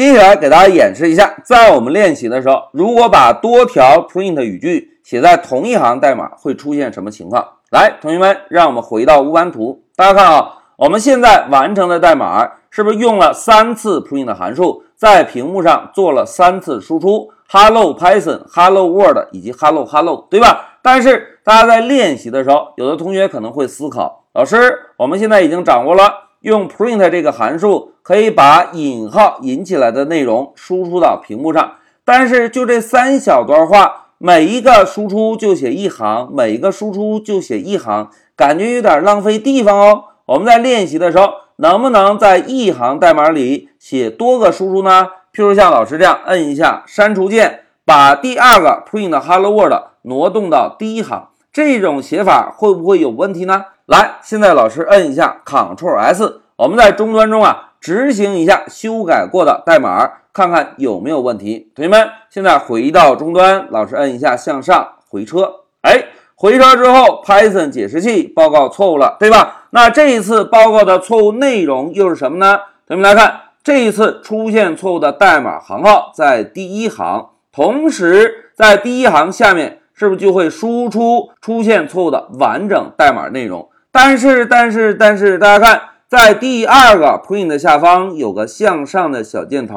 接下来给大家演示一下，在我们练习的时候，如果把多条 print 语句写在同一行代码，会出现什么情况？来，同学们，让我们回到乌班图，大家看啊，我们现在完成的代码是不是用了三次 print 函数，在屏幕上做了三次输出，hello Python、hello Word” 以及 hello hello，对吧？但是大家在练习的时候，有的同学可能会思考，老师，我们现在已经掌握了用 print 这个函数可以把引号引起来的内容输出到屏幕上，但是就这三小段话，每一个输出就写一行，每一个输出就写一行，感觉有点浪费地方哦。我们在练习的时候，能不能在一行代码里写多个输出呢？譬如像老师这样，摁一下删除键，把第二个 print hello world 挪动到第一行。这种写法会不会有问题呢？来，现在老师摁一下 Ctrl S，我们在终端中啊执行一下修改过的代码，看看有没有问题。同学们，现在回到终端，老师摁一下向上回车，哎，回车之后，Python 解释器报告错误了，对吧？那这一次报告的错误内容又是什么呢？同学们来看，这一次出现错误的代码行号在第一行，同时在第一行下面。是不是就会输出出现错误的完整代码内容？但是，但是，但是，大家看，在第二个 print 下方有个向上的小箭头，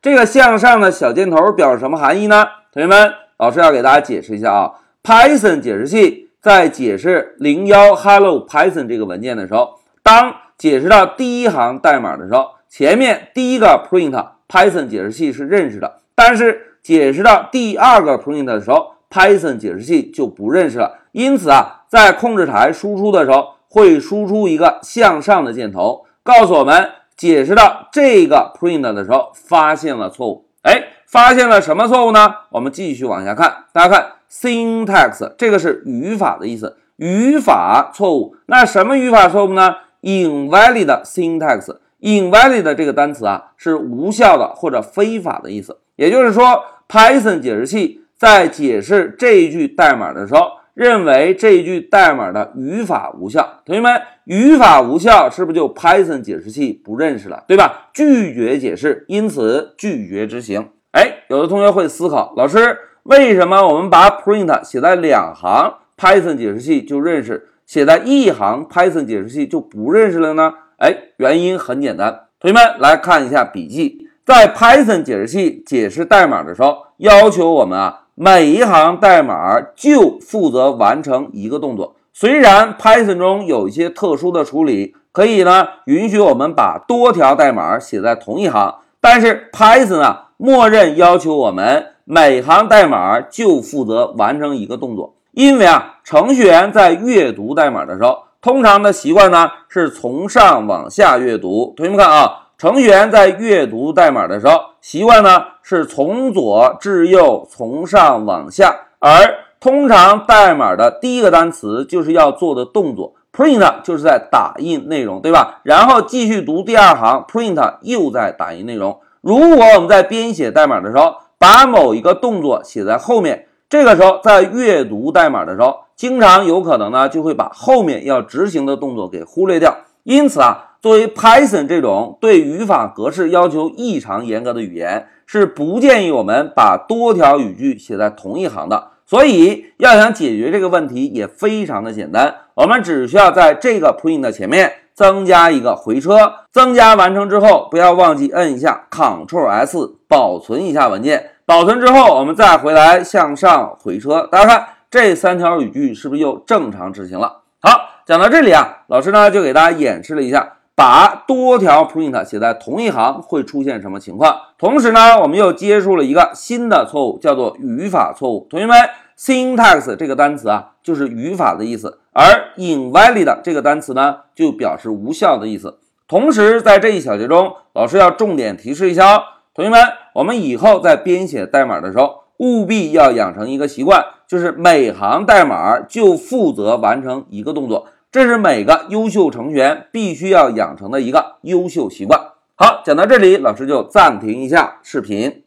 这个向上的小箭头表示什么含义呢？同学们，老师要给大家解释一下啊。Python 解释器在解释零幺 hello Python 这个文件的时候，当解释到第一行代码的时候，前面第一个 print Python 解释器是认识的，但是解释到第二个 print 的时候，Python 解释器就不认识了，因此啊，在控制台输出的时候会输出一个向上的箭头，告诉我们解释到这个 print 的时候发现了错误。哎，发现了什么错误呢？我们继续往下看，大家看 syntax 这个是语法的意思，语法错误。那什么语法错误呢？invalid syntax，invalid 这个单词啊是无效的或者非法的意思，也就是说 Python 解释器。在解释这一句代码的时候，认为这一句代码的语法无效。同学们，语法无效是不是就 Python 解释器不认识了，对吧？拒绝解释，因此拒绝执行。哎，有的同学会思考，老师，为什么我们把 print 写在两行，Python 解释器就认识；写在一行，Python 解释器就不认识了呢？哎，原因很简单，同学们来看一下笔记，在 Python 解释器解释代码的时候，要求我们啊。每一行代码就负责完成一个动作。虽然 Python 中有一些特殊的处理，可以呢允许我们把多条代码写在同一行，但是 Python 啊，默认要求我们每行代码就负责完成一个动作。因为啊，程序员在阅读代码的时候，通常的习惯呢是从上往下阅读。同学们看啊。程序员在阅读代码的时候，习惯呢是从左至右，从上往下。而通常代码的第一个单词就是要做的动作，print 就是在打印内容，对吧？然后继续读第二行，print 又在打印内容。如果我们在编写代码的时候，把某一个动作写在后面，这个时候在阅读代码的时候，经常有可能呢就会把后面要执行的动作给忽略掉。因此啊。作为 Python 这种对语法格式要求异常严格的语言，是不建议我们把多条语句写在同一行的。所以，要想解决这个问题也非常的简单，我们只需要在这个 print 的前面增加一个回车。增加完成之后，不要忘记摁一下 Ctrl S，保存一下文件。保存之后，我们再回来向上回车。大家看，这三条语句是不是又正常执行了？好，讲到这里啊，老师呢就给大家演示了一下。把多条 print 写在同一行会出现什么情况？同时呢，我们又接触了一个新的错误，叫做语法错误。同学们，syntax 这个单词啊，就是语法的意思，而 invalid 这个单词呢，就表示无效的意思。同时，在这一小节中，老师要重点提示一下哦，同学们，我们以后在编写代码的时候，务必要养成一个习惯，就是每行代码就负责完成一个动作。这是每个优秀成员必须要养成的一个优秀习惯。好，讲到这里，老师就暂停一下视频。